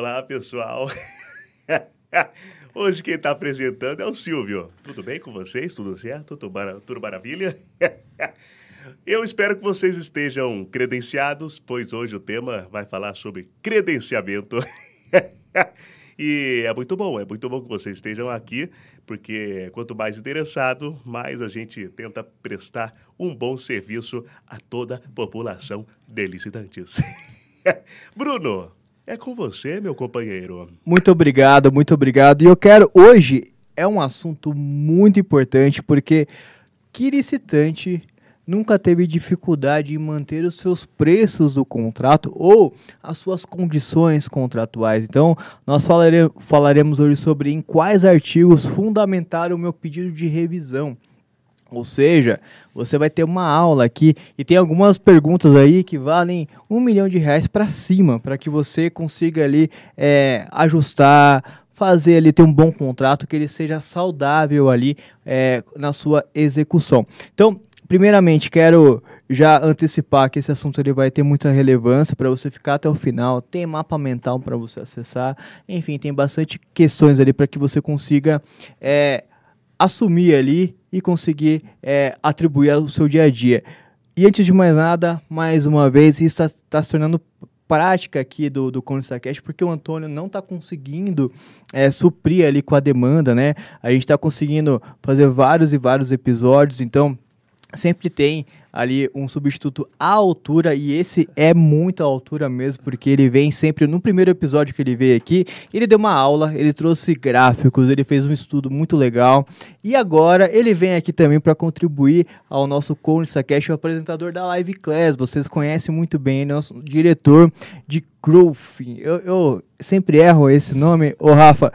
Olá, pessoal. Hoje quem está apresentando é o Silvio. Tudo bem com vocês? Tudo certo? Tudo, mar... Tudo maravilha? Eu espero que vocês estejam credenciados, pois hoje o tema vai falar sobre credenciamento. E é muito bom, é muito bom que vocês estejam aqui, porque quanto mais interessado, mais a gente tenta prestar um bom serviço a toda a população de licitantes. Bruno, é com você, meu companheiro. Muito obrigado, muito obrigado. E eu quero hoje é um assunto muito importante porque que licitante nunca teve dificuldade em manter os seus preços do contrato ou as suas condições contratuais. Então, nós falare falaremos hoje sobre em quais artigos fundamentar o meu pedido de revisão. Ou seja, você vai ter uma aula aqui e tem algumas perguntas aí que valem um milhão de reais para cima, para que você consiga ali é, ajustar, fazer ali ter um bom contrato, que ele seja saudável ali é, na sua execução. Então, primeiramente, quero já antecipar que esse assunto ele vai ter muita relevância para você ficar até o final. Tem mapa mental para você acessar. Enfim, tem bastante questões ali para que você consiga é, assumir ali e conseguir é, atribuir ao seu dia a dia. E antes de mais nada, mais uma vez, isso está tá se tornando prática aqui do, do Cash, porque o Antônio não está conseguindo é, suprir ali com a demanda, né? A gente está conseguindo fazer vários e vários episódios, então sempre tem ali um substituto à altura e esse é muito à altura mesmo, porque ele vem sempre no primeiro episódio que ele veio aqui, ele deu uma aula, ele trouxe gráficos, ele fez um estudo muito legal e agora ele vem aqui também para contribuir ao nosso Conissa Cash, o apresentador da Live Class. Vocês conhecem muito bem, nosso diretor de growth. Eu, eu sempre erro esse nome. Ô Rafa,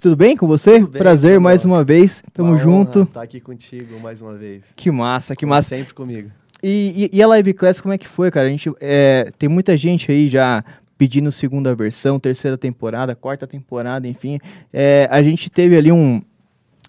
tudo bem com você? Bem, Prazer mais uma vez. Tamo uma junto. Tá aqui contigo mais uma vez. Que massa, que Como massa. Sempre comigo. E, e, e, a Live Class, como é que foi, cara? A gente é, tem muita gente aí já pedindo segunda versão, terceira temporada, quarta temporada, enfim. É, a gente teve ali um,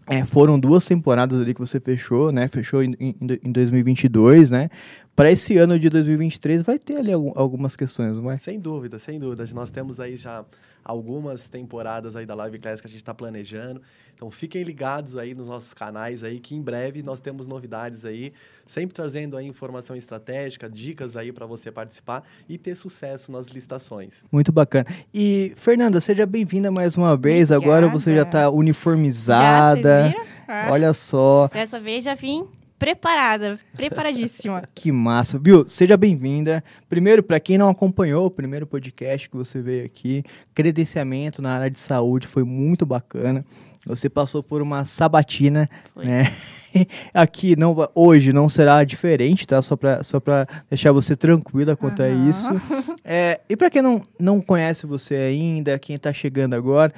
é, foram duas temporadas ali que você fechou, né? Fechou em, em, em 2022, né? Para esse ano de 2023 vai ter ali algumas questões, não é? Sem dúvida, sem dúvida. Nós temos aí já algumas temporadas aí da Live Class que a gente está planejando. Então fiquem ligados aí nos nossos canais aí que em breve nós temos novidades aí, sempre trazendo aí informação estratégica, dicas aí para você participar e ter sucesso nas licitações. Muito bacana. E Fernanda, seja bem-vinda mais uma vez. Obrigada. Agora você já está uniformizada. Já, ah. Olha só. Dessa vez já vim preparada, preparadíssima. que massa. Viu? Seja bem-vinda. Primeiro, para quem não acompanhou o primeiro podcast que você veio aqui, credenciamento na área de saúde foi muito bacana. Você passou por uma sabatina, foi. né? Aqui não hoje não será diferente, tá? Só para só para deixar você tranquila quanto uhum. a isso. É, e para quem não, não conhece você ainda, quem está chegando agora,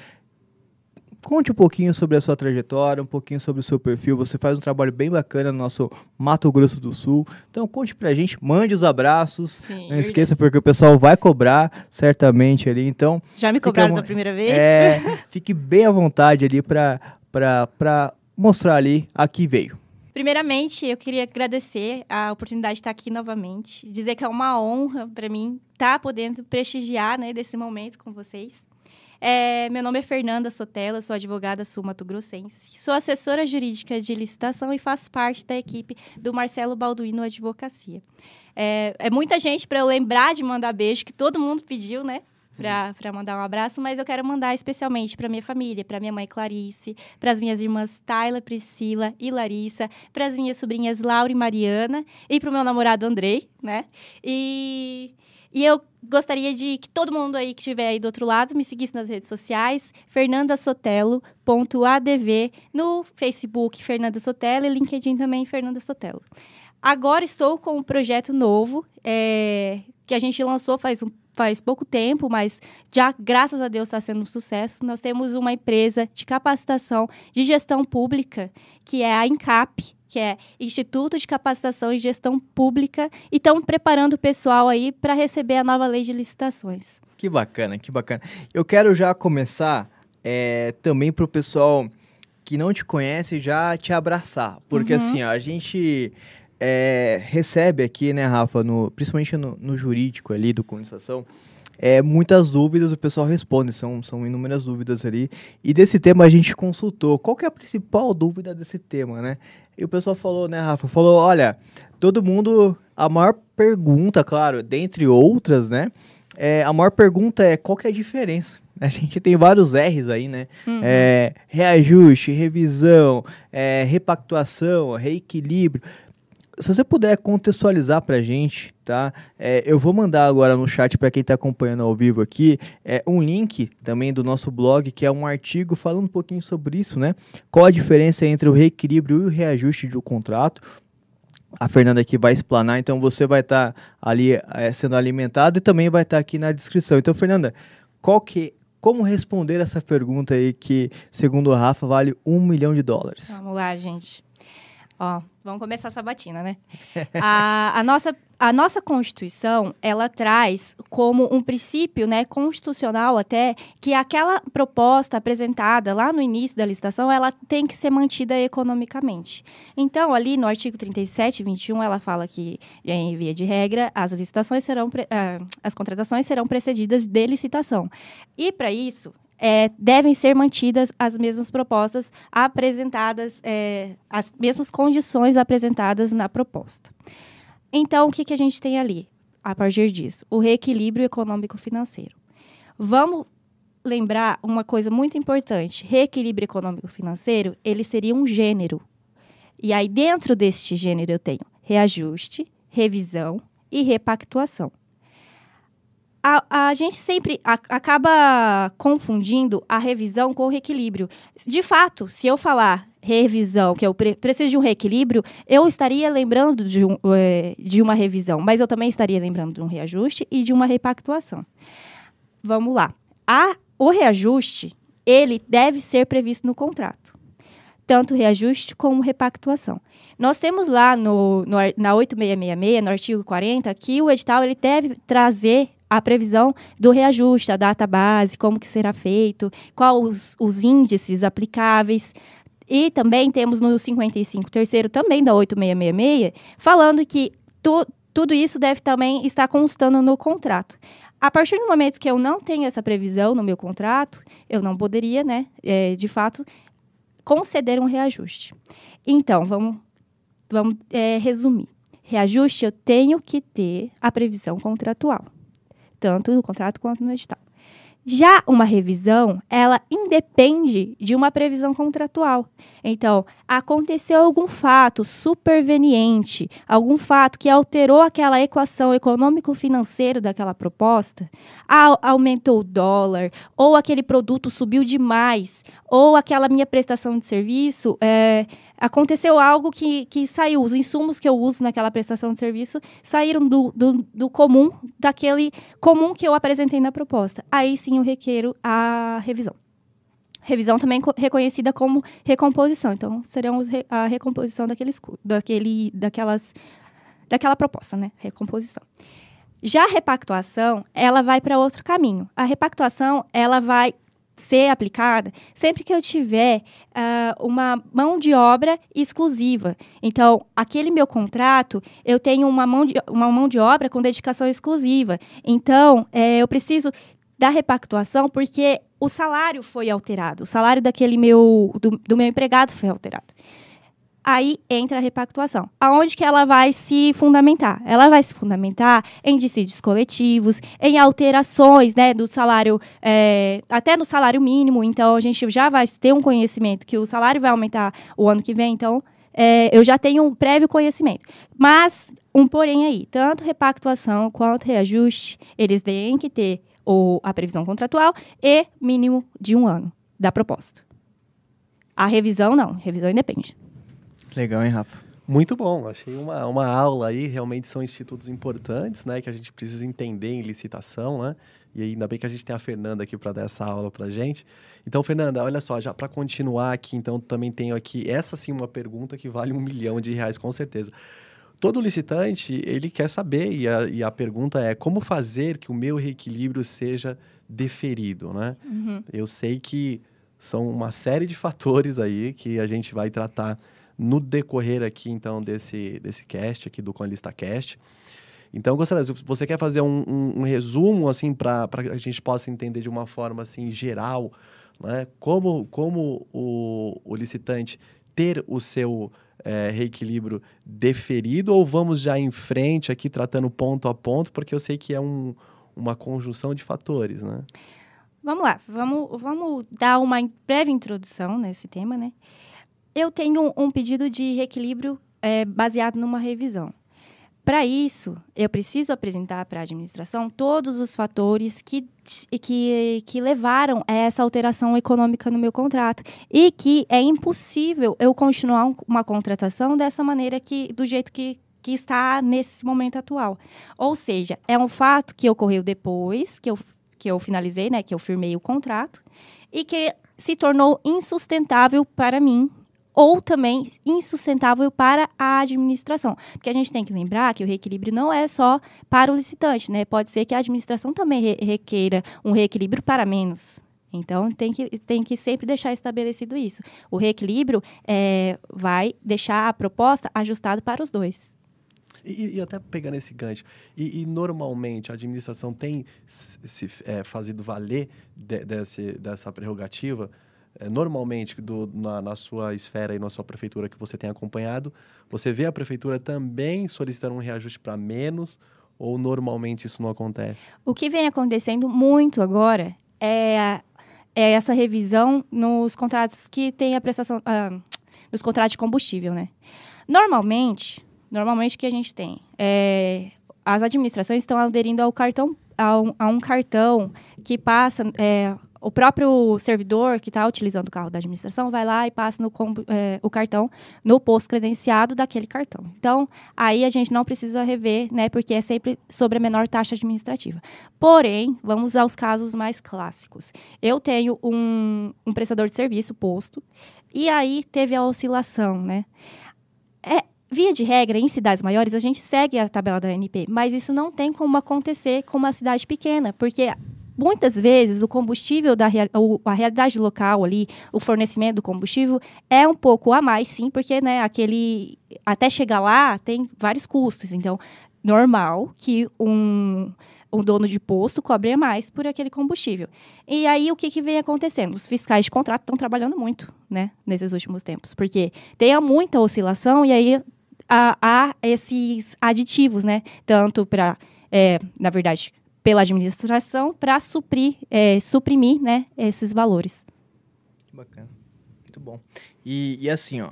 conte um pouquinho sobre a sua trajetória, um pouquinho sobre o seu perfil. Você faz um trabalho bem bacana no nosso Mato Grosso do Sul. Então conte pra gente, mande os abraços. Sim, não esqueça, porque o pessoal vai cobrar certamente ali. Então. Já me cobraram da primeira vez? É, fique bem à vontade ali pra, pra, pra mostrar ali a que veio. Primeiramente, eu queria agradecer a oportunidade de estar aqui novamente, dizer que é uma honra para mim estar podendo prestigiar né, desse momento com vocês. É, meu nome é Fernanda Sotela, sou advogada sul-mato-grossense. Sou assessora jurídica de licitação e faço parte da equipe do Marcelo Balduino Advocacia. É, é muita gente para eu lembrar de mandar beijo, que todo mundo pediu, né? para mandar um abraço, mas eu quero mandar especialmente para minha família, para minha mãe Clarice, para as minhas irmãs Tayla, Priscila e Larissa, para as minhas sobrinhas Laura e Mariana e para o meu namorado Andrei, né? E e eu gostaria de que todo mundo aí que estiver aí do outro lado me seguisse nas redes sociais, fernandasotelo.adv, no Facebook Fernanda Sotelo e LinkedIn também Fernanda Sotelo. Agora estou com um projeto novo, é, que a gente lançou faz, um, faz pouco tempo, mas já, graças a Deus, está sendo um sucesso. Nós temos uma empresa de capacitação de gestão pública, que é a INCAP, que é Instituto de Capacitação e Gestão Pública, e estão preparando o pessoal aí para receber a nova lei de licitações. Que bacana, que bacana. Eu quero já começar é, também para o pessoal que não te conhece já te abraçar, porque uhum. assim, a gente é, recebe aqui, né, Rafa, no, principalmente no, no, jurídico ali do comunicação, é, muitas dúvidas o pessoal responde, são, são inúmeras dúvidas ali. E desse tema a gente consultou. Qual que é a principal dúvida desse tema, né? E o pessoal falou, né, Rafa? Falou, olha, todo mundo. A maior pergunta, claro, dentre outras, né? É, a maior pergunta é qual que é a diferença? A gente tem vários R's aí, né? Uhum. É, reajuste, revisão, é, repactuação, reequilíbrio. Se você puder contextualizar pra gente, tá? É, eu vou mandar agora no chat para quem está acompanhando ao vivo aqui é, um link também do nosso blog, que é um artigo falando um pouquinho sobre isso, né? Qual a diferença entre o reequilíbrio e o reajuste do contrato. A Fernanda aqui vai explanar, então você vai estar tá ali é, sendo alimentado e também vai estar tá aqui na descrição. Então, Fernanda, qual que como responder essa pergunta aí que, segundo o Rafa, vale um milhão de dólares? Vamos lá, gente. Ó, vamos começar essa batina, né? a, a, nossa, a nossa Constituição, ela traz como um princípio né, constitucional até que aquela proposta apresentada lá no início da licitação, ela tem que ser mantida economicamente. Então, ali no artigo 37 e 21, ela fala que, em via de regra, as licitações serão, uh, as contratações serão precedidas de licitação. E, para isso, é, devem ser mantidas as mesmas propostas apresentadas, é, as mesmas condições apresentadas na proposta. Então, o que, que a gente tem ali, a partir disso? O reequilíbrio econômico-financeiro. Vamos lembrar uma coisa muito importante: reequilíbrio econômico-financeiro, ele seria um gênero. E aí, dentro deste gênero, eu tenho reajuste, revisão e repactuação a, a gente sempre a, acaba confundindo a revisão com o reequilíbrio. De fato, se eu falar revisão, que eu pre preciso de um reequilíbrio, eu estaria lembrando de, um, é, de uma revisão, mas eu também estaria lembrando de um reajuste e de uma repactuação. Vamos lá. A, o reajuste, ele deve ser previsto no contrato. Tanto reajuste como repactuação. Nós temos lá no, no, na 8666, no artigo 40, que o edital ele deve trazer a previsão do reajuste, a data base, como que será feito, quais os, os índices aplicáveis. E também temos no 55 terceiro, também da 8666, falando que tu, tudo isso deve também estar constando no contrato. A partir do momento que eu não tenho essa previsão no meu contrato, eu não poderia, né, é, de fato, conceder um reajuste. Então, vamos, vamos é, resumir. Reajuste, eu tenho que ter a previsão contratual tanto no contrato quanto no edital. Já uma revisão, ela independe de uma previsão contratual. Então, aconteceu algum fato superveniente, algum fato que alterou aquela equação econômico-financeira daquela proposta, aumentou o dólar, ou aquele produto subiu demais, ou aquela minha prestação de serviço é, aconteceu algo que, que saiu, os insumos que eu uso naquela prestação de serviço saíram do, do, do, comum, daquele comum que eu apresentei na proposta. Aí sim eu requeiro a revisão. Revisão também reconhecida como recomposição. Então, serão a recomposição daquele, daquele, daquelas, daquela proposta, né? Recomposição. Já a repactuação, ela vai para outro caminho. A repactuação, ela vai ser aplicada sempre que eu tiver uh, uma mão de obra exclusiva. Então, aquele meu contrato, eu tenho uma mão de, uma mão de obra com dedicação exclusiva. Então, é, eu preciso da repactuação porque o salário foi alterado, o salário daquele meu do, do meu empregado foi alterado aí entra a repactuação. Aonde que ela vai se fundamentar? Ela vai se fundamentar em dissídios coletivos, em alterações né, do salário, é, até no salário mínimo. Então, a gente já vai ter um conhecimento que o salário vai aumentar o ano que vem. Então, é, eu já tenho um prévio conhecimento. Mas, um porém aí, tanto repactuação quanto reajuste, eles têm que ter o, a previsão contratual e mínimo de um ano da proposta. A revisão, não. Revisão independe. Legal, hein, Rafa? Muito bom, achei uma, uma aula aí, realmente são institutos importantes, né, que a gente precisa entender em licitação, né, e ainda bem que a gente tem a Fernanda aqui para dar essa aula para gente. Então, Fernanda, olha só, já para continuar aqui, então também tenho aqui essa sim uma pergunta que vale um milhão de reais com certeza. Todo licitante ele quer saber e a, e a pergunta é como fazer que o meu reequilíbrio seja deferido, né? Uhum. Eu sei que são uma série de fatores aí que a gente vai tratar no decorrer aqui, então, desse, desse cast aqui do Conlista Cast. Então, gostaria, se você quer fazer um, um, um resumo, assim, para que a gente possa entender de uma forma, assim, geral, né? Como, como o, o licitante ter o seu é, reequilíbrio deferido ou vamos já em frente aqui tratando ponto a ponto, porque eu sei que é um, uma conjunção de fatores, né? Vamos lá, vamos, vamos dar uma breve introdução nesse tema, né? Eu tenho um pedido de reequilíbrio é, baseado numa revisão. Para isso, eu preciso apresentar para a administração todos os fatores que, que, que levaram a essa alteração econômica no meu contrato e que é impossível eu continuar uma contratação dessa maneira que do jeito que, que está nesse momento atual. Ou seja, é um fato que ocorreu depois que eu, que eu finalizei, né, que eu firmei o contrato e que se tornou insustentável para mim ou também insustentável para a administração. Porque a gente tem que lembrar que o reequilíbrio não é só para o licitante, né? Pode ser que a administração também re requeira um reequilíbrio para menos. Então, tem que, tem que sempre deixar estabelecido isso. O reequilíbrio é, vai deixar a proposta ajustada para os dois. E, e, até pegando esse gancho, e, e, normalmente a administração tem se é, fazido valer de, desse, dessa prerrogativa normalmente do, na, na, sua esfera e na sua prefeitura que você tem acompanhado, você vê a prefeitura também solicitando um reajuste para menos ou normalmente isso não acontece? O que vem acontecendo muito agora é, é essa revisão nos contratos que tem a prestação, ah, nos contratos de combustível, né? Normalmente, normalmente o que a gente tem é, as administrações estão aderindo ao cartão a um, a um cartão que passa é, o próprio servidor que está utilizando o carro da administração vai lá e passa no, é, o cartão no posto credenciado daquele cartão. Então, aí a gente não precisa rever, né, porque é sempre sobre a menor taxa administrativa. Porém, vamos aos casos mais clássicos. Eu tenho um, um prestador de serviço posto e aí teve a oscilação, né? É, Via de regra, em cidades maiores, a gente segue a tabela da ANP, mas isso não tem como acontecer com uma cidade pequena, porque muitas vezes o combustível da a realidade local ali, o fornecimento do combustível é um pouco a mais, sim, porque né, aquele até chegar lá tem vários custos. Então, normal que um um dono de posto cobre mais por aquele combustível. E aí, o que, que vem acontecendo? Os fiscais de contrato estão trabalhando muito, né, nesses últimos tempos, porque tem muita oscilação e aí há, há esses aditivos, né, tanto para, é, na verdade, pela administração para suprir, é, suprimir né, esses valores. Bacana. Muito bom. E, e, assim, ó,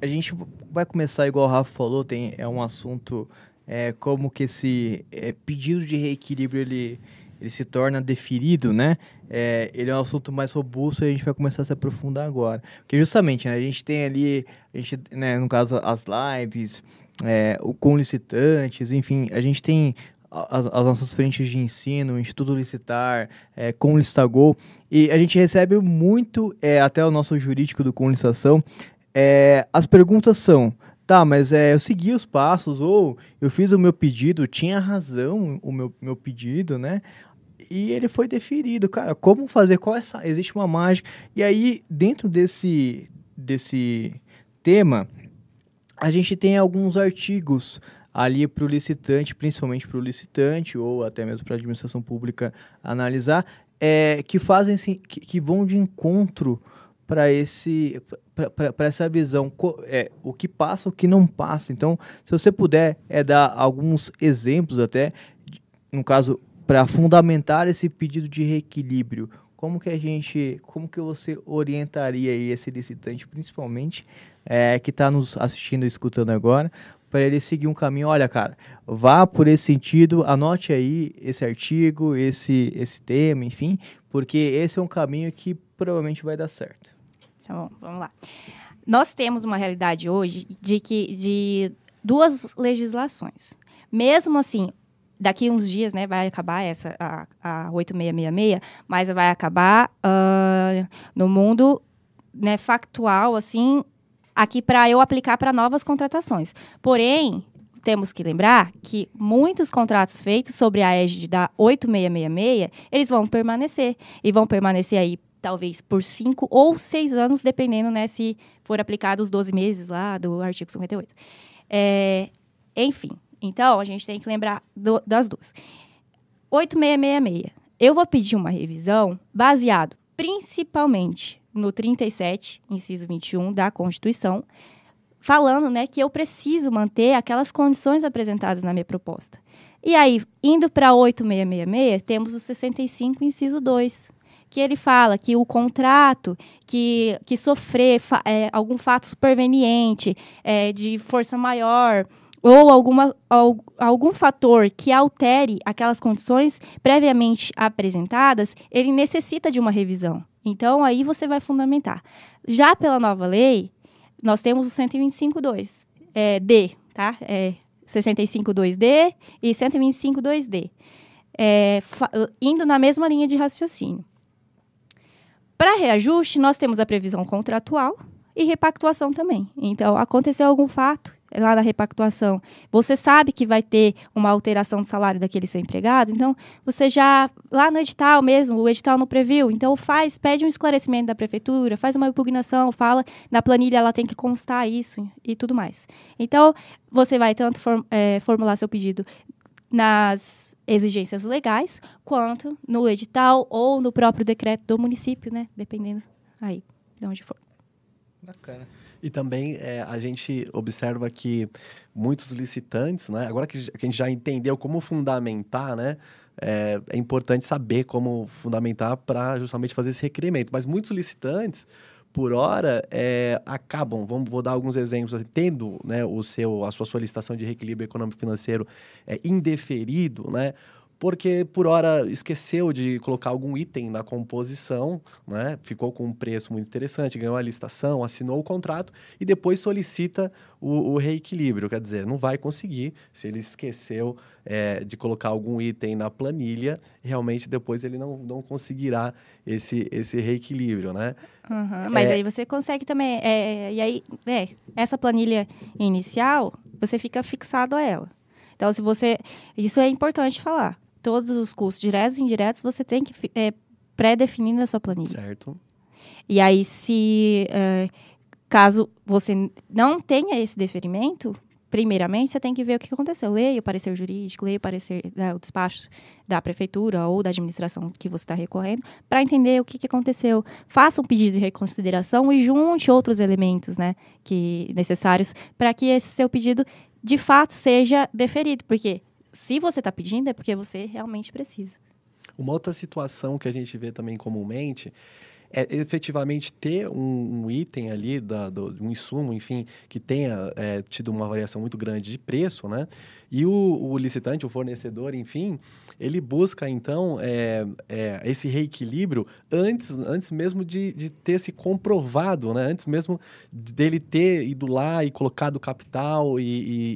a gente vai começar, igual o Rafa falou, tem, é um assunto é, como que esse é, pedido de reequilíbrio ele, ele se torna deferido, né? É, ele é um assunto mais robusto e a gente vai começar a se aprofundar agora. Porque justamente, né, a gente tem ali, a gente, né, no caso, as lives, é, o, com licitantes, enfim, a gente tem as, as, nossas frentes de ensino, Instituto Licitar, é, com Listagol, e a gente recebe muito, é, até o nosso jurídico do Com Licitação, é, as perguntas são, tá, mas é, eu segui os passos, ou eu fiz o meu pedido, tinha razão o meu, meu pedido, né? E ele foi deferido, cara, como fazer, qual é essa, existe uma mágica, e aí, dentro desse, desse tema, a gente tem alguns artigos ali para o licitante, principalmente para o licitante ou até mesmo para a administração pública analisar, é, que fazem que, que vão de encontro para esse para essa visão. É, o que passa o que não passa. Então se você puder é dar alguns exemplos até no caso para fundamentar esse pedido de reequilíbrio como que a gente como que você orientaria esse licitante principalmente é, que está nos assistindo e escutando agora para ele seguir um caminho. Olha, cara, vá por esse sentido, anote aí esse artigo, esse, esse tema, enfim, porque esse é um caminho que provavelmente vai dar certo. Então, vamos lá. Nós temos uma realidade hoje de que de duas legislações. Mesmo assim, daqui uns dias, né, vai acabar essa a, a 8666, mas vai acabar uh, no mundo né, factual, assim, aqui para eu aplicar para novas contratações. Porém, temos que lembrar que muitos contratos feitos sobre a égide da 8666, eles vão permanecer. E vão permanecer aí talvez por cinco ou seis anos, dependendo né, se for aplicado os 12 meses lá do artigo 58. É, enfim, Então, a gente tem que lembrar do, das duas. 8666. Eu vou pedir uma revisão baseado principalmente no 37, inciso 21 da Constituição, falando né, que eu preciso manter aquelas condições apresentadas na minha proposta. E aí, indo para 8666, temos o 65, inciso 2, que ele fala que o contrato que, que sofrer fa é, algum fato superveniente é, de força maior ou alguma, algum fator que altere aquelas condições previamente apresentadas, ele necessita de uma revisão. Então, aí você vai fundamentar. Já pela nova lei, nós temos o 125.2, é, D, tá? É 65.2D e 125.2D. É, indo na mesma linha de raciocínio. Para reajuste, nós temos a previsão contratual e repactuação também. Então, aconteceu algum fato, lá na repactuação, você sabe que vai ter uma alteração do salário daquele seu empregado, então você já, lá no edital mesmo, o edital não previu, então faz, pede um esclarecimento da prefeitura, faz uma impugnação, fala, na planilha ela tem que constar isso e tudo mais. Então, você vai tanto form, é, formular seu pedido nas exigências legais, quanto no edital ou no próprio decreto do município, né? Dependendo aí de onde for. Bacana. E também é, a gente observa que muitos licitantes, né? Agora que a gente já entendeu como fundamentar, né? É, é importante saber como fundamentar para justamente fazer esse requerimento. Mas muitos licitantes, por hora, é, acabam, vamos, vou dar alguns exemplos, assim, tendo né, o seu, a sua solicitação de reequilíbrio econômico financeiro é, indeferido, né? Porque por hora esqueceu de colocar algum item na composição, né? ficou com um preço muito interessante, ganhou a licitação, assinou o contrato e depois solicita o, o reequilíbrio. Quer dizer, não vai conseguir se ele esqueceu é, de colocar algum item na planilha, realmente depois ele não, não conseguirá esse, esse reequilíbrio. Né? Uhum, mas é... aí você consegue também. É, e aí, é, essa planilha inicial, você fica fixado a ela. Então, se você. Isso é importante falar todos os custos diretos e indiretos você tem que é, pré-definir na sua planilha. Certo. E aí, se é, caso você não tenha esse deferimento, primeiramente você tem que ver o que aconteceu. Leia o parecer jurídico, leia o parecer, né, o despacho da prefeitura ou da administração que você está recorrendo, para entender o que, que aconteceu. Faça um pedido de reconsideração e junte outros elementos né, que necessários para que esse seu pedido de fato seja deferido. Porque se você está pedindo, é porque você realmente precisa. Uma outra situação que a gente vê também comumente é efetivamente ter um, um item ali, da, do, um insumo, enfim, que tenha é, tido uma variação muito grande de preço, né? E o, o licitante, o fornecedor, enfim, ele busca, então, é, é, esse reequilíbrio antes, antes mesmo de, de ter se comprovado, né? Antes mesmo dele ter ido lá e colocado capital e,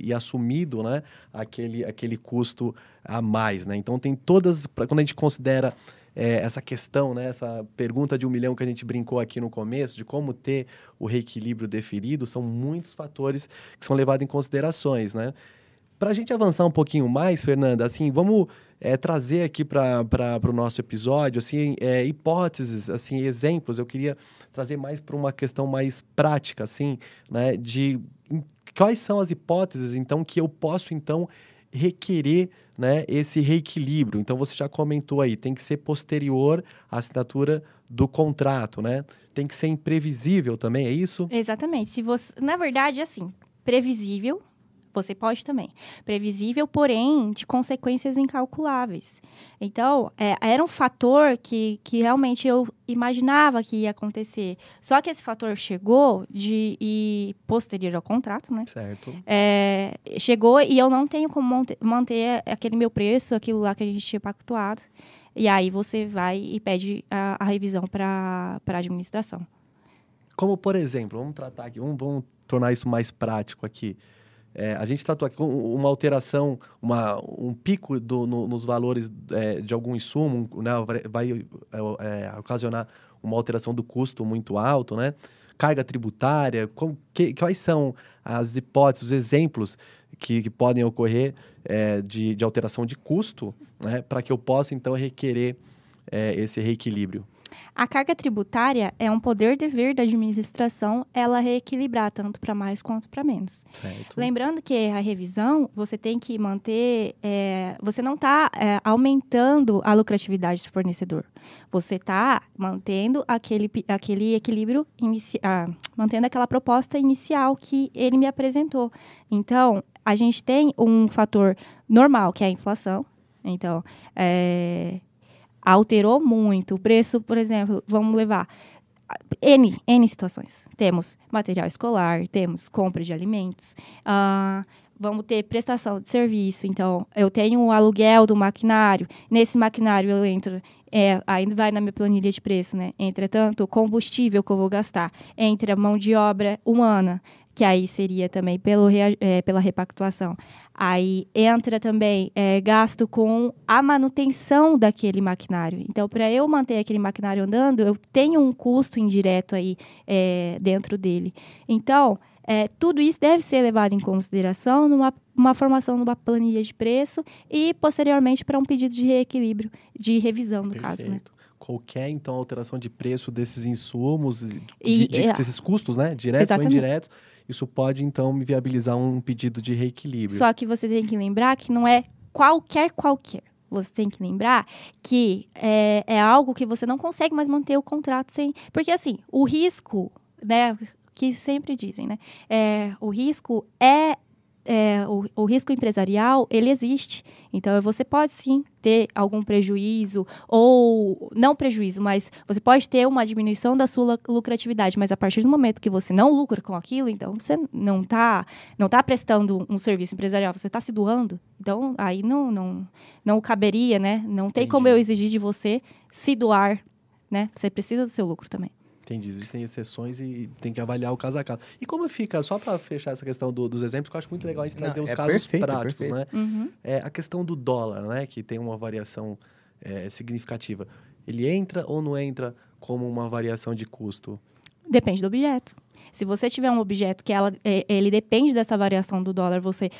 e, e assumido, né? Aquele, aquele custo a mais, né? Então, tem todas... Quando a gente considera é, essa questão, né, essa pergunta de um milhão que a gente brincou aqui no começo, de como ter o reequilíbrio deferido, são muitos fatores que são levados em considerações, né? Para a gente avançar um pouquinho mais, Fernanda, assim, vamos é, trazer aqui para o nosso episódio, assim, é, hipóteses, assim, exemplos. Eu queria trazer mais para uma questão mais prática, assim, né, de quais são as hipóteses, então, que eu posso, então, requerer né, esse reequilíbrio. Então você já comentou aí, tem que ser posterior à assinatura do contrato, né? Tem que ser imprevisível também, é isso? Exatamente. Se você, na verdade, assim, previsível você pode também. Previsível, porém, de consequências incalculáveis. Então, é, era um fator que, que realmente eu imaginava que ia acontecer. Só que esse fator chegou de e posterior ao contrato, né? Certo. É, chegou e eu não tenho como manter aquele meu preço, aquilo lá que a gente tinha pactuado. E aí você vai e pede a, a revisão para a administração. Como, por exemplo, vamos tratar aqui, vamos, vamos tornar isso mais prático aqui. É, a gente tratou aqui uma alteração, uma, um pico do, no, nos valores é, de algum insumo, né, vai é, é, ocasionar uma alteração do custo muito alto, né? Carga tributária, que, quais são as hipóteses, os exemplos que, que podem ocorrer é, de, de, alteração de custo, né? Para que eu possa, então, requerer é, esse reequilíbrio? A carga tributária é um poder dever da administração ela reequilibrar tanto para mais quanto para menos. Certo. Lembrando que a revisão, você tem que manter. é, você não está aumentando a lucratividade do fornecedor. Você está mantendo aquele, aquele equilíbrio, inici, ah, mantendo aquela proposta inicial que ele me apresentou. Então, a gente tem um fator normal, que é a inflação. Então, é, alterou muito. O preço, por exemplo, vamos levar. N, N situações. Temos material escolar, temos compra de alimentos, ah, vamos ter prestação de serviço. Então, eu tenho o aluguel do maquinário. Nesse maquinário eu entro, é, ainda vai na minha planilha de preço, né? Entretanto, o combustível que eu vou gastar, entre a mão de obra humana, que aí seria também pelo, é, pela repactuação. Aí entra também é, gasto com a manutenção daquele maquinário. Então, para eu manter aquele maquinário andando, eu tenho um custo indireto aí é, dentro dele. Então, é, tudo isso deve ser levado em consideração numa uma formação numa planilha de preço e, posteriormente, para um pedido de reequilíbrio, de revisão, no caso, né? Perfeito. Qualquer, então, alteração de preço desses insumos, e- de- de- é. desses custos, né? Diretos ou Exatamente. indiretos, isso pode, então, me viabilizar um pedido de reequilíbrio. Só que você tem que lembrar que não é qualquer qualquer. Você tem que lembrar que é, é algo que você não consegue mais manter o contrato sem. Porque, assim, o risco, né? Que sempre dizem, né? É, o risco é. É, o, o risco empresarial, ele existe. Então, você pode sim ter algum prejuízo, ou não prejuízo, mas você pode ter uma diminuição da sua lucratividade. Mas a partir do momento que você não lucra com aquilo, então você não está não tá prestando um serviço empresarial, você está se doando. Então, aí não, não, não caberia, né? Não tem como Entendi. eu exigir de você se doar, né? Você precisa do seu lucro também. Entendi, existem exceções e tem que avaliar o caso a caso. E como fica, só para fechar essa questão do- dos exemplos, que eu acho muito legal a gente Não, trazer os é casos perfeito, é práticos, perfeito. né? Uhum. É, a questão do dólar, né? Que tem uma variação é, significativa. Ele entra ou não entra como uma variação de custo? Depende do objeto. Se você tiver um objeto que ela, é, ele depende dessa variação do dólar, você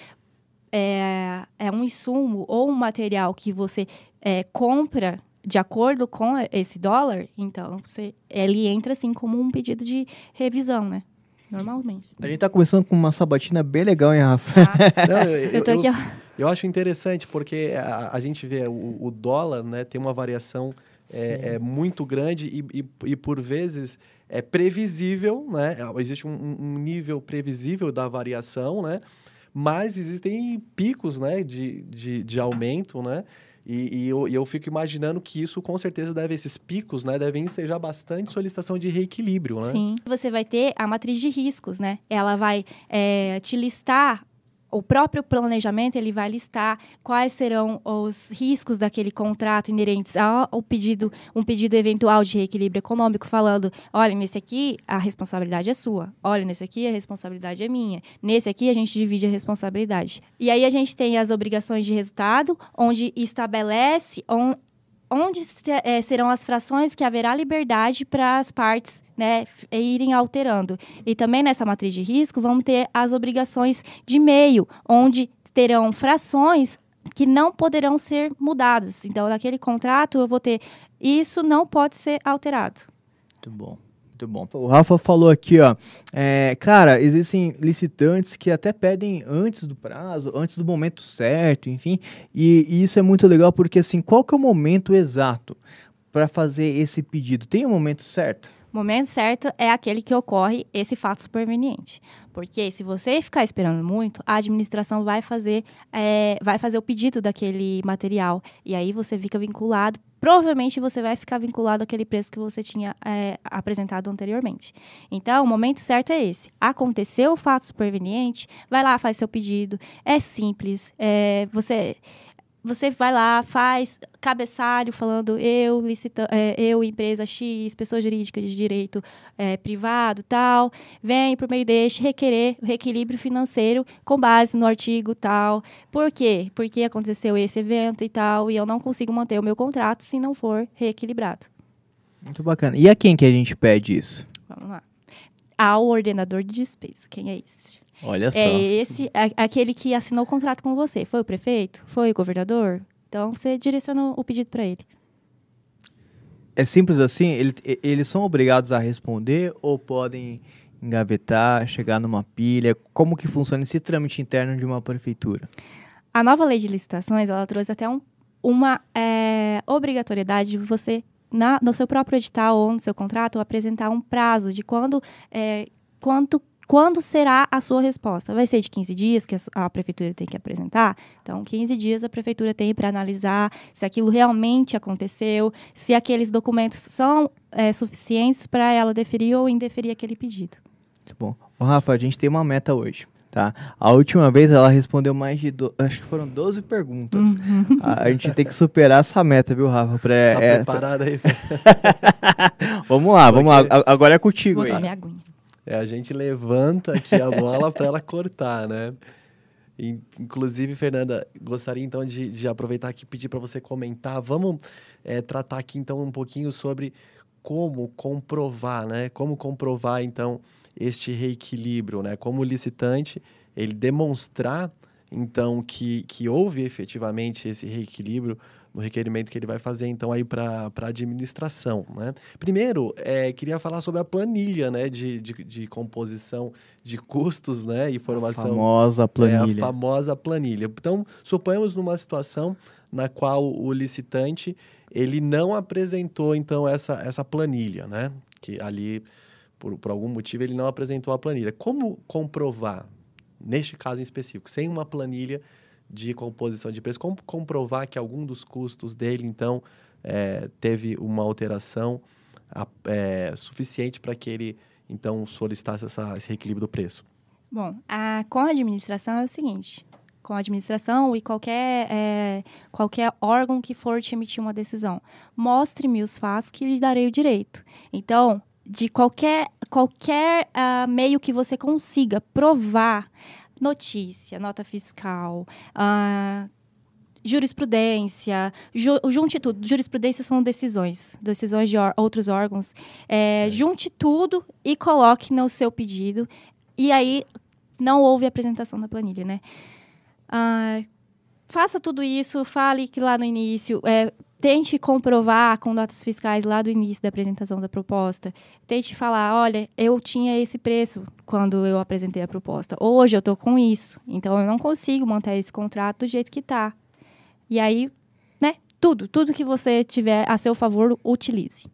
é, é um insumo ou um material que você é, compra de acordo com esse dólar, então você, ele entra assim como um pedido de revisão, né? Normalmente. A gente tá começando com uma sabatina bem legal, hein, Rafa? Tá? Não, eu, Eu tô aqui, ó. eu acho interessante porque a, a gente vê o, o dólar, né? Tem uma variação é, é muito grande e, e, e, por vezes é previsível, né? Existe um, um nível previsível da variação, né? Mas existem picos, né? De, de, de aumento, né? E, e eu, e eu fico imaginando que isso, com certeza, deve, esses picos, né? Devem ensejar bastante solicitação de reequilíbrio, né? Sim. Você vai ter a matriz de riscos, né? Ela vai é, te listar. O próprio planejamento ele vai listar quais serão os riscos daquele contrato inerentes ao pedido, um pedido eventual de reequilíbrio econômico, falando: olha, nesse aqui a responsabilidade é sua, olha, nesse aqui a responsabilidade é minha, nesse aqui a gente divide a responsabilidade. E aí a gente tem as obrigações de resultado, onde estabelece on- onde eh, serão as frações que haverá liberdade para as partes né, irem alterando. E também nessa matriz de risco, vamos ter as obrigações de meio, onde terão frações que não poderão ser mudadas. Então, naquele contrato, eu vou ter isso não pode ser alterado. Muito bom. Muito bom. O Rafa falou aqui, ó. é, cara, existem licitantes que até pedem antes do prazo, antes do momento certo, enfim. E, e isso é muito legal porque, assim, qual que é o momento exato para fazer esse pedido? Tem um momento certo? O momento certo é aquele que ocorre esse fato superveniente. Porque se você ficar esperando muito, a administração vai fazer, é, vai fazer o pedido daquele material. E aí você fica vinculado. Provavelmente você vai ficar vinculado àquele preço que você tinha é, apresentado anteriormente. Então, o momento certo é esse. Aconteceu o fato superveniente, vai lá, faz seu pedido. É simples. é, você você vai lá, faz cabeçalho falando eu, licita, é, eu, empresa X, pessoa jurídica de direito é, privado, tal, vem por meio deste requerer o reequilíbrio financeiro com base no artigo tal. Por quê? Porque aconteceu esse evento e tal, e eu não consigo manter o meu contrato se não for reequilibrado. Muito bacana. E a quem que a gente pede isso? Vamos lá. Ao ordenador de despesa. Quem é esse? Olha só. É esse, a- aquele que assinou o contrato com você. Foi o prefeito? Foi o governador? Então, você direciona o pedido para ele. é simples assim? Ele, eles são obrigados a responder ou podem engavetar, chegar numa pilha? Como que funciona esse trâmite interno de uma prefeitura? A nova lei de licitações, ela trouxe até um, uma é, obrigatoriedade de você, na, no seu próprio edital ou no seu contrato, apresentar um prazo de quando, é, quanto quando será a sua resposta? Vai ser de 15 dias que a, prefeitura tem que apresentar? Então, 15 dias a prefeitura tem para analisar se aquilo realmente aconteceu, se aqueles documentos são é, suficientes para ela deferir ou indeferir aquele pedido. Muito bom. Ô, Rafa, a gente tem uma meta hoje. Tá? A última vez ela respondeu mais de. Do... Acho que foram 12 perguntas. Uhum. A, a, gente tem que superar essa meta, viu, Rafa? Pra, tá é, preparado aí? vamos lá, vamos lá. Agora é contigo. Vou tomar minha aguinha. É, a gente levanta aqui a bola para ela cortar, né? Inclusive, Fernanda, gostaria então de, de aproveitar aqui e pedir para você comentar. Vamos é, tratar aqui então um pouquinho sobre como comprovar, né? Como comprovar então este reequilíbrio, né? Como o licitante ele demonstrar então que, que houve efetivamente esse reequilíbrio no requerimento que ele vai fazer, então, aí para a administração. Né? Primeiro, é, queria falar sobre a planilha né, de, de, de composição de custos né, e formação. A famosa planilha. É, a famosa planilha. Então, suponhamos numa situação na qual o licitante ele não apresentou, então, essa, essa planilha, né? Que ali, por, por algum motivo, ele não apresentou a planilha. Como comprovar, neste caso em específico, sem uma planilha de composição de preço, como comprovar que algum dos custos dele, então, é, teve uma alteração é, suficiente para que ele, então, solicitasse essa, esse reequilíbrio do preço? Bom, a, com a administração é o seguinte, com a administração e qualquer, é, qualquer órgão que for te emitir uma decisão, mostre-me os fatos que lhe darei o direito. Então, de qualquer, qualquer uh, meio que você consiga provar notícia, nota fiscal, uh, jurisprudência, ju, junte tudo. Jurisprudência são decisões, decisões de outros órgãos. É, junte tudo e coloque no seu pedido. E aí não houve apresentação da planilha, né? Uh, faça tudo isso, fale que lá no início, é, tente comprovar com notas fiscais lá do início da apresentação da proposta. Tente falar, olha, eu tinha esse preço quando eu apresentei a proposta. Hoje eu estou com isso, então eu não consigo manter esse contrato do jeito que está. E aí, né? Tudo, tudo que você tiver a seu favor, utilize.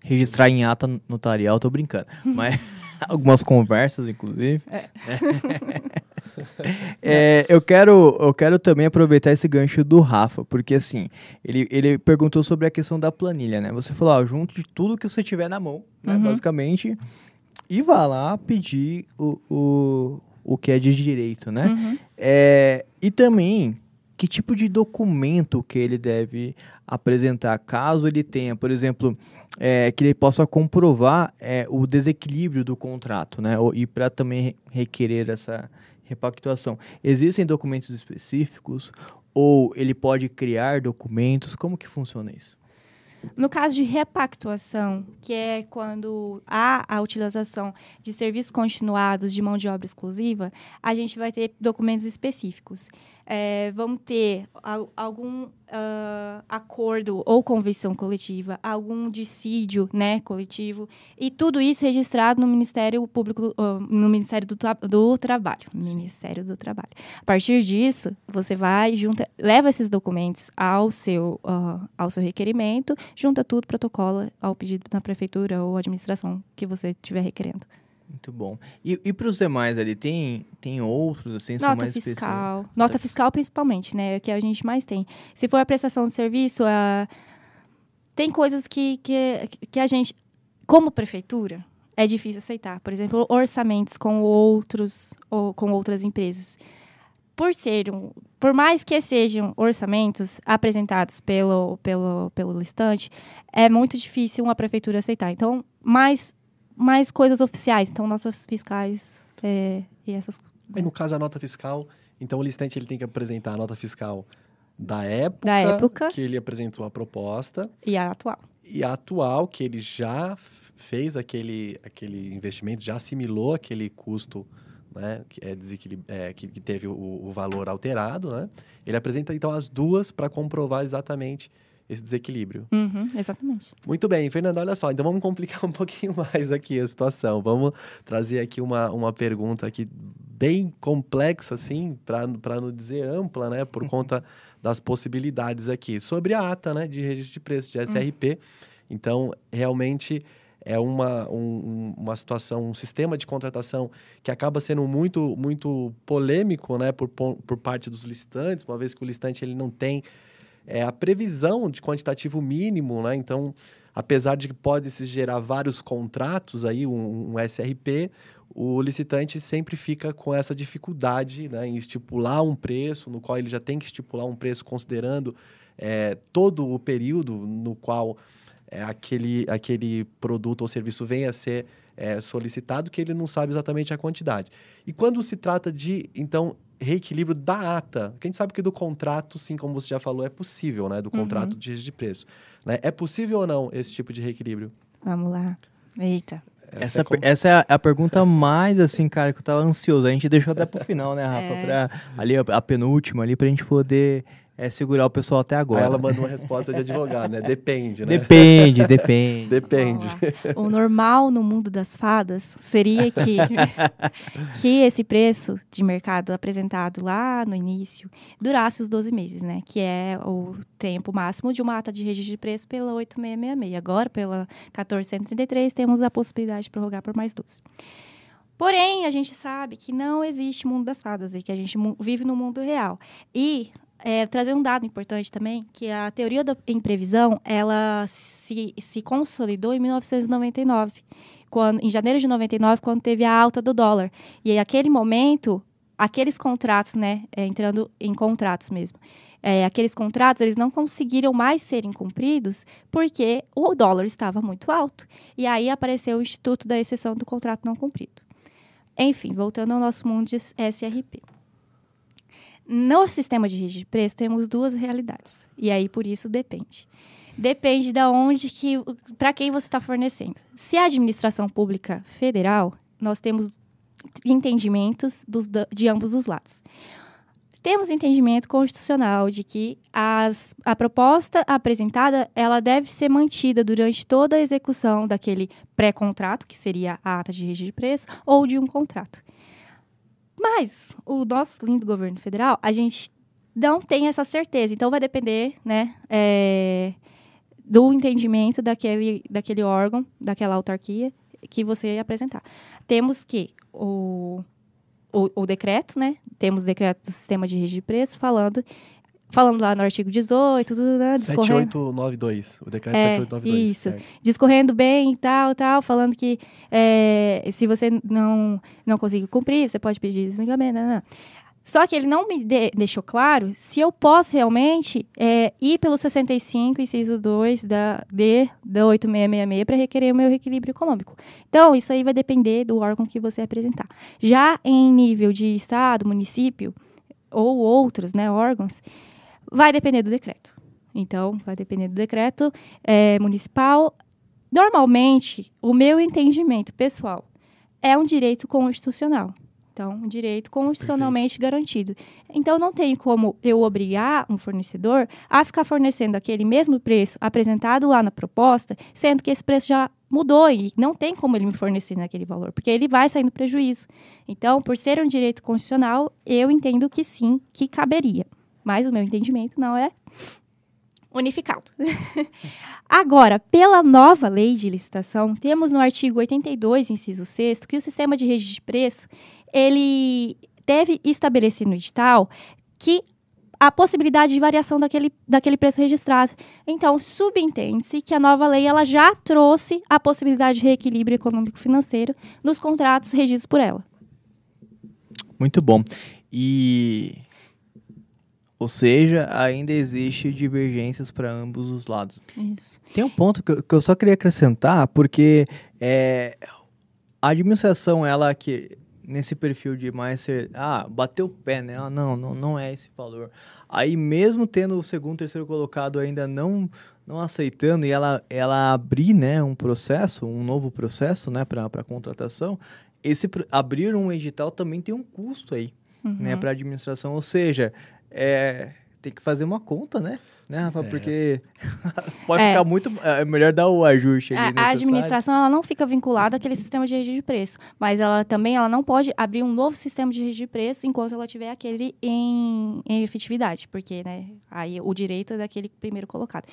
Registrar em ata notarial, tô brincando. Mas algumas conversas, inclusive. É. é, eu, quero, eu quero também aproveitar esse gancho do Rafa, porque assim, ele, ele perguntou sobre a questão da planilha, né? Você falou, ó, junto de tudo que você tiver na mão, né, uhum. basicamente, e vá lá pedir o, o, o que é de direito, né? Uhum. É, e também, que tipo de documento que ele deve apresentar, caso ele tenha, por exemplo, é, que ele possa comprovar é, o desequilíbrio do contrato, né? E para também requerer essa repactuação. Existem documentos específicos ou ele pode criar documentos? Como que funciona isso? No caso de repactuação, que é quando há a utilização de serviços continuados de mão de obra exclusiva, a gente vai ter documentos específicos. É, vamos ter algum uh, acordo ou convenção coletiva, algum dissídio né, coletivo, e tudo isso registrado no Ministério Público, uh, no Ministério do, do Trabalho. Ministério do Trabalho. A partir disso, você vai, junta, leva esses documentos ao seu, uh, ao seu requerimento, junta tudo, protocola ao pedido da prefeitura ou administração que você estiver requerendo. Muito bom. E, e para os demais ali, tem, tem outros, assim, Nota mais fiscal. Nota, Nota fiscal, principalmente, né? É o que a gente mais tem. Se for a prestação de serviço, uh, tem coisas que, que, que a gente, como prefeitura, é difícil aceitar. Por exemplo, orçamentos com outros ou com outras empresas. Por ser um, por mais que sejam orçamentos apresentados pelo, pelo, pelo listante, é muito difícil uma prefeitura aceitar. Então, mais mais coisas oficiais, então notas fiscais é, e essas coisas. no caso, a nota fiscal, então o listante ele tem que apresentar a nota fiscal da época, da época que ele apresentou a proposta. E a atual. E a atual, que ele já fez aquele, aquele investimento, já assimilou aquele custo né, que, é é, que, que, teve o, o, valor alterado. Né? Ele apresenta, então, as duas para comprovar exatamente esse desequilíbrio. Uhum, exatamente. Muito bem, Fernando, olha só, então vamos complicar um pouquinho mais aqui a situação. Vamos trazer aqui uma, uma pergunta aqui bem complexa, assim, para não dizer ampla, né, por conta das possibilidades aqui, sobre a ata, né, de registro de preço, de SRP. Então, realmente é uma, um, uma situação, um sistema de contratação que acaba sendo muito, muito polêmico né, por, por parte dos licitantes, uma vez que o licitante ele não tem é, a previsão de quantitativo mínimo, né? então, apesar de que pode se gerar vários contratos, aí, um, um SRP, o licitante sempre fica com essa dificuldade né, em estipular um preço, no qual ele já tem que estipular um preço considerando é, todo o período no qual é, aquele, aquele produto ou serviço venha a ser é, solicitado, que ele não sabe exatamente a quantidade. E quando se trata de, então, reequilíbrio da ata, que a gente sabe que do contrato, sim, como você já falou, é possível, né? Do uhum. contrato uhum. de, de preço. Né? É possível ou não esse tipo de reequilíbrio? Vamos lá. Eita. Essa, essa, é, essa é a, pergunta mais, assim, cara, que eu tava ansioso. A gente deixou até pro final, né, Rafa? É. Pra, ali, a, a penúltima ali, pra gente poder é segurar o pessoal até agora. Aí ela manda uma resposta de advogado, né? Depende, né? Depende, depende. depende. O normal no mundo das fadas seria que, que esse preço de mercado apresentado lá no início durasse os 12 meses, né? Que é o tempo máximo de uma ata de registro de preço pela 8666. Agora, pela 1433, temos a possibilidade de prorrogar por mais 12. Porém, a gente sabe que não existe mundo das fadas e que a gente vive no mundo real. E é, trazer um dado importante também, que a teoria da imprevisão, ela se, se consolidou em 1999, quando, em janeiro de 99, quando teve a alta do dólar. E aí, aquele momento, aqueles contratos, né, é, entrando em contratos mesmo, é, aqueles contratos, eles não conseguiram mais serem cumpridos porque o dólar estava muito alto. E aí apareceu o Instituto da Exceção do Contrato Não Cumprido. Enfim, voltando ao nosso mundo de SRP. No sistema de rede de preço, temos duas realidades. E aí, por isso, depende. Depende de onde que, para quem você está fornecendo. Se a administração pública federal, nós temos entendimentos dos, de ambos os lados. Temos entendimento constitucional de que as, a proposta apresentada ela deve ser mantida durante toda a execução daquele pré-contrato, que seria a ata de registro de preço, ou de um contrato. Mas o nosso lindo governo federal, a gente não tem essa certeza. Então vai depender, né, é, do entendimento daquele, daquele órgão, daquela autarquia que você apresentar. Temos que o, o, o decreto, né? Temos o decreto do sistema de registro de preço falando falando lá no artigo 18, tudo, né, discorrendo... 7892, o decreto é, 7892. Isso, discorrendo bem e tal, tal, falando que é, se você não, não conseguir cumprir, você pode pedir desligamento, não, não. Só que ele não me de, deixou claro se eu posso realmente é, ir pelo 65, inciso 2 da D da 8666 para requerer o meu reequilíbrio econômico. Então, isso aí vai depender do órgão que você apresentar. Já em nível de estado, município ou outros né, órgãos, Vai depender do decreto. Então, vai depender do decreto é, municipal. Normalmente, o meu entendimento pessoal é um direito constitucional. Então, um direito constitucionalmente Perfeito. garantido. Então, não tem como eu obrigar um fornecedor a ficar fornecendo aquele mesmo preço apresentado lá na proposta, sendo que esse preço já mudou e não tem como ele me fornecer naquele valor, porque ele vai sair no prejuízo. Então, por ser um direito constitucional, eu entendo que sim, que caberia mas o meu entendimento não é unificado. Agora, pela nova lei de licitação, temos no artigo 82, inciso 6 que o sistema de registro de preço, ele deve estabelecer no edital que a possibilidade de variação daquele, daquele preço registrado. Então, subentende-se que a nova lei ela já trouxe a possibilidade de reequilíbrio econômico-financeiro nos contratos regidos por ela. Muito bom. E ou seja, ainda existe divergências para ambos os lados. Isso. Tem um ponto que eu, que eu só queria acrescentar, porque é, a administração, ela que nesse perfil de mais ser, ah, bateu o pé, né? Ah, não, não, não é esse valor. Aí mesmo tendo o segundo, terceiro colocado ainda não não aceitando e ela ela abrir, né, um processo, um novo processo, né, para contratação, esse abrir um edital também tem um custo aí, né, uhum. né, para a administração, ou seja, é, tem que fazer uma conta, né? né, Rafa? É. Porque pode É. ficar muito. É melhor dar o ajuste ali. A, a administração ela não fica vinculada àquele sistema de registro de preço, mas ela também ela não pode abrir um novo sistema de registro de preço enquanto ela tiver aquele em, em efetividade, porque né, aí o direito é daquele primeiro colocado.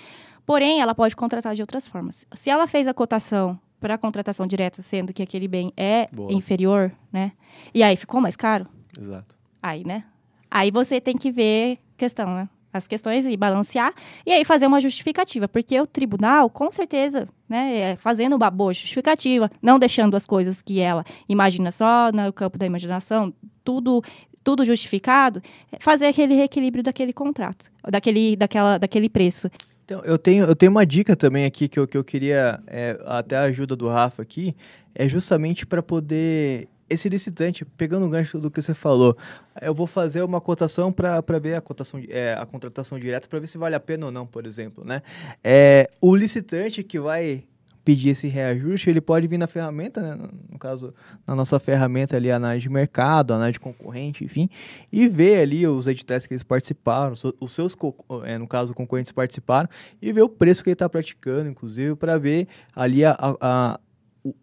Porém, ela pode contratar de outras formas. Se ela fez a cotação para contratação direta, sendo que aquele bem é Boa. inferior, né? E aí ficou mais caro, Exato. aí, né? Aí você tem que ver questão, né? As questões e balancear e aí fazer uma justificativa, porque o tribunal, com certeza, né, é, fazendo uma boa justificativa, não deixando as coisas que ela imagina só no campo da imaginação, tudo tudo justificado, é fazer aquele reequilíbrio daquele contrato, daquele daquela daquele preço. Então, eu tenho, eu tenho uma dica também aqui que eu, que eu queria, é, até a ajuda do Rafa aqui, é justamente para poder. Esse licitante, pegando o gancho do que você falou, eu vou fazer uma cotação para ver a cotação, é, a contratação direta para ver se vale a pena ou não, por exemplo, né? É, o licitante que vai pedir esse reajuste, ele pode vir na ferramenta, né? no- caso, na nossa ferramenta ali, análise de mercado, análise de concorrente, enfim, e ver ali os editais que eles participaram, os seus, é, no caso, concorrentes participaram, e ver o preço que ele está praticando, inclusive, para ver ali a, a- a-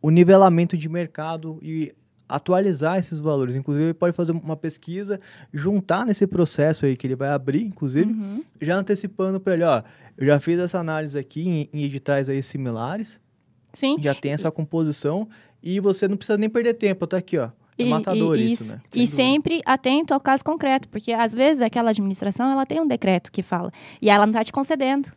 o nivelamento de mercado e atualizar esses valores. Inclusive, ele pode fazer uma pesquisa, juntar nesse processo aí que ele vai abrir, inclusive, Uhum. já antecipando para ele, ó, eu já fiz essa análise aqui em, em editais aí similares, Sim. já tem essa composição e você não precisa nem perder tempo, tá aqui, ó. É matador isso, né? Sem E dúvida. sempre atento ao caso concreto, porque às vezes aquela administração ela tem um decreto que fala e ela não está te concedendo.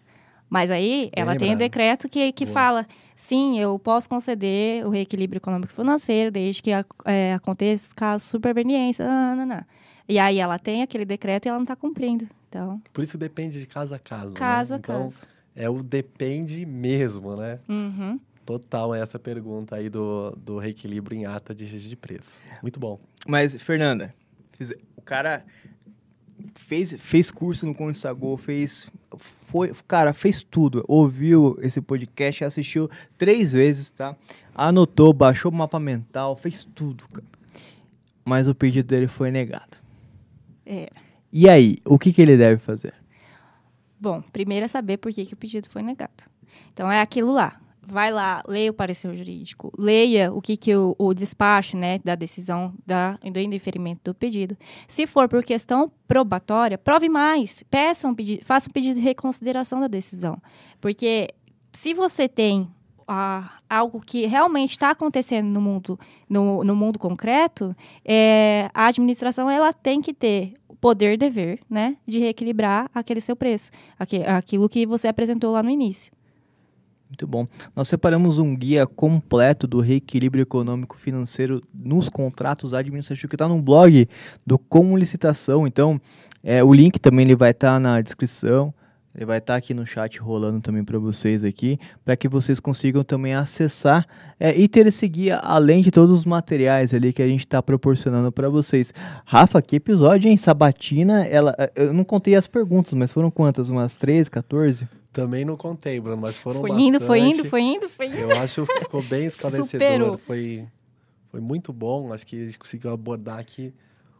Mas aí ela tem um lembrado. decreto que, que Boa. fala, sim, eu posso conceder o reequilíbrio econômico e financeiro desde que é, aconteça caso superveniência. Não, não, não. E aí ela tem aquele decreto e ela não está cumprindo. Então, Por isso depende de caso a caso. caso né? a então, caso. É o depende mesmo, né? Uhum. Total essa pergunta aí do, do reequilíbrio em ata de registro de preço. Muito bom. Mas, Fernanda, fiz- o cara fez, fez curso no Consagol, fez. Foi, cara, fez tudo. Ouviu esse podcast, assistiu três vezes, tá? Anotou, baixou o mapa mental, fez tudo, cara. Mas o pedido dele foi negado. É. E aí, o que, que ele deve fazer? Bom, primeiro é saber por que, que o pedido foi negado. Então é aquilo lá. Vai lá, leia o parecer jurídico, leia o que, que o, o despacho né, da decisão da, do indeferimento do pedido. Se for por questão probatória, prove mais. Peça um pedido, faça um pedido de reconsideração da decisão. Porque se você tem ah, algo que realmente está acontecendo no mundo, no, no mundo concreto, é, a administração ela tem que ter poder dever né, de reequilibrar aquele seu preço, aquilo que você apresentou lá no início. Muito bom. Nós separamos um guia completo do reequilíbrio econômico financeiro nos contratos administrativos que está no blog do Como Licitação. Então, é, o link também ele vai estar na descrição. Ele vai estar aqui no chat rolando também para vocês aqui, para que vocês consigam também acessar é, e ter esse guia, além de todos os materiais ali que a gente está proporcionando para vocês. Rafa, que episódio, hein? Sabatina, ela, eu não contei as perguntas, mas foram quantas? Umas 13, 14? Também não contei, Bruno, mas foram Foi bastante. indo, foi indo, foi indo, foi indo. Eu acho que ficou bem esclarecedor. Foi, foi muito bom. Acho que a gente conseguiu abordar aqui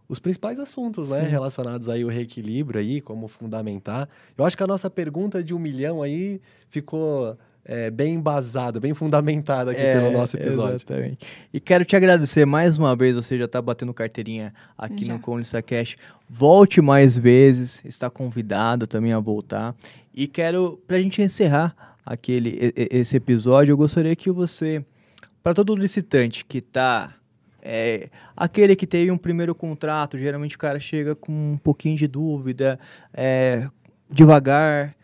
os principais assuntos, né? Relacionados aí ao reequilíbrio aí, como fundamentar. Eu acho que a nossa pergunta de um milhão aí ficou é, bem embasada, bem fundamentada aqui pelo nosso episódio. É, Exatamente. E quero te agradecer mais uma vez, você já está batendo carteirinha aqui Já. no Colista Cash. Volte mais vezes, está convidado também a voltar. E quero, para a gente encerrar aquele, esse episódio, eu gostaria que você, para todo licitante que está é, aquele que teve um primeiro contrato, geralmente o cara chega com um pouquinho de dúvida, é, devagar,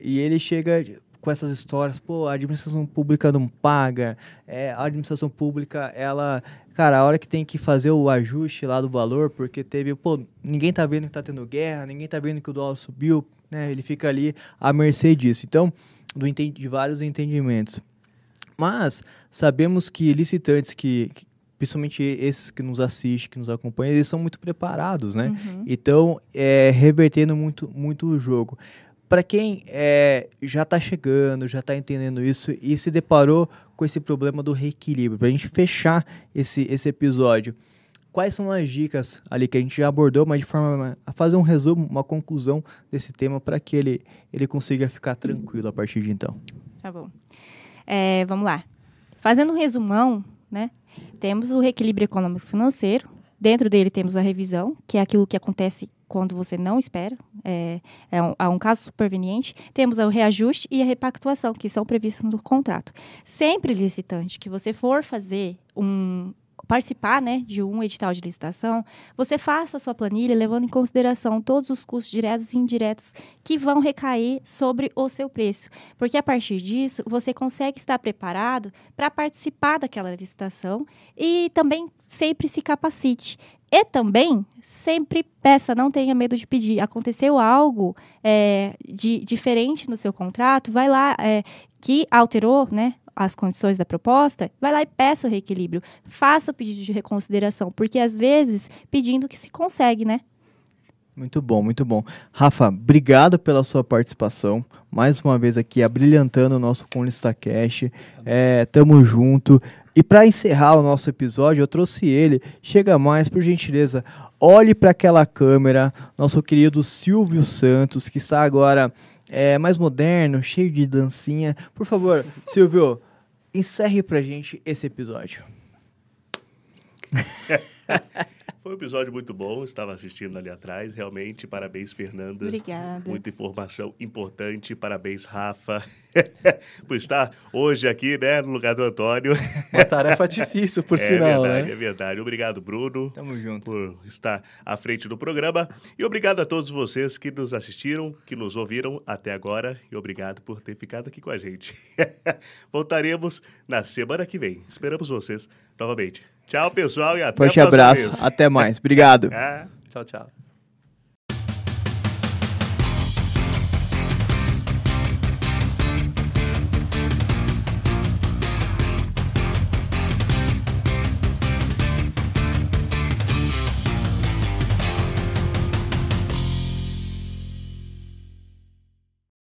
e ele chega com essas histórias, pô, a administração pública não paga, é, a administração pública, ela, cara, a hora que tem que fazer o ajuste lá do valor, porque teve, pô, ninguém tá vendo que tá tendo guerra, ninguém tá vendo que o dólar subiu, né, ele fica ali à mercê disso. Então, do, de vários entendimentos. Mas sabemos que licitantes que, que- principalmente esses que nos assistem, que nos acompanham, eles são muito preparados, né? Uhum. Então, é, revertendo muito, muito o jogo. Para quem é, já está chegando, já está entendendo isso e se deparou com esse problema do reequilíbrio, para a gente fechar esse, esse episódio, quais são as dicas ali que a gente já abordou, mas de forma a fazer um resumo, uma conclusão desse tema para que ele, ele consiga ficar tranquilo a partir de então. Tá bom. É, vamos lá. Fazendo um resumão, né? Temos o reequilíbrio econômico financeiro. Dentro dele temos a revisão, que é aquilo que acontece quando você não espera, é, é, um, é um caso superveniente. Temos o reajuste e a repactuação, que são previstos no contrato. Sempre licitante que você for fazer um, participar né, de um edital de licitação, você faça a sua planilha levando em consideração todos os custos diretos e indiretos que vão recair sobre o seu preço. Porque a partir disso, você consegue estar preparado para participar daquela licitação e também sempre se capacite. E também, sempre peça, não tenha medo de pedir. Aconteceu algo é, de diferente no seu contrato, vai lá, é, que alterou né, as condições da proposta, vai lá e peça o reequilíbrio. Faça o pedido de reconsideração, porque às vezes pedindo que se consegue, né? Muito bom, muito bom. Rafa, obrigado pela sua participação. Mais uma vez aqui, abrilhantando o nosso Conlista Cash. É, tamo junto. E para encerrar o nosso episódio, eu trouxe ele. Chega mais, por gentileza. Olhe para aquela câmera, nosso querido Silvio Santos, que está agora é, mais moderno, cheio de dancinha. Por favor, Silvio, encerre pra gente esse episódio. Foi um episódio muito bom, estava assistindo ali atrás. Realmente, parabéns, Fernanda. Obrigada. Muita informação importante. Parabéns, Rafa, por estar hoje aqui, né, no lugar do Antônio. Uma tarefa difícil, por é sinal, verdade, né? É verdade. Obrigado, Bruno. Tamo junto. Por estar à frente do programa. E obrigado a todos vocês que nos assistiram, que nos ouviram até agora. E obrigado por ter ficado aqui com a gente. Voltaremos na semana que vem. Esperamos vocês novamente. Tchau, pessoal, e até Forte a próxima abraço. vez. Até mais. Obrigado. Ah. Tchau, tchau.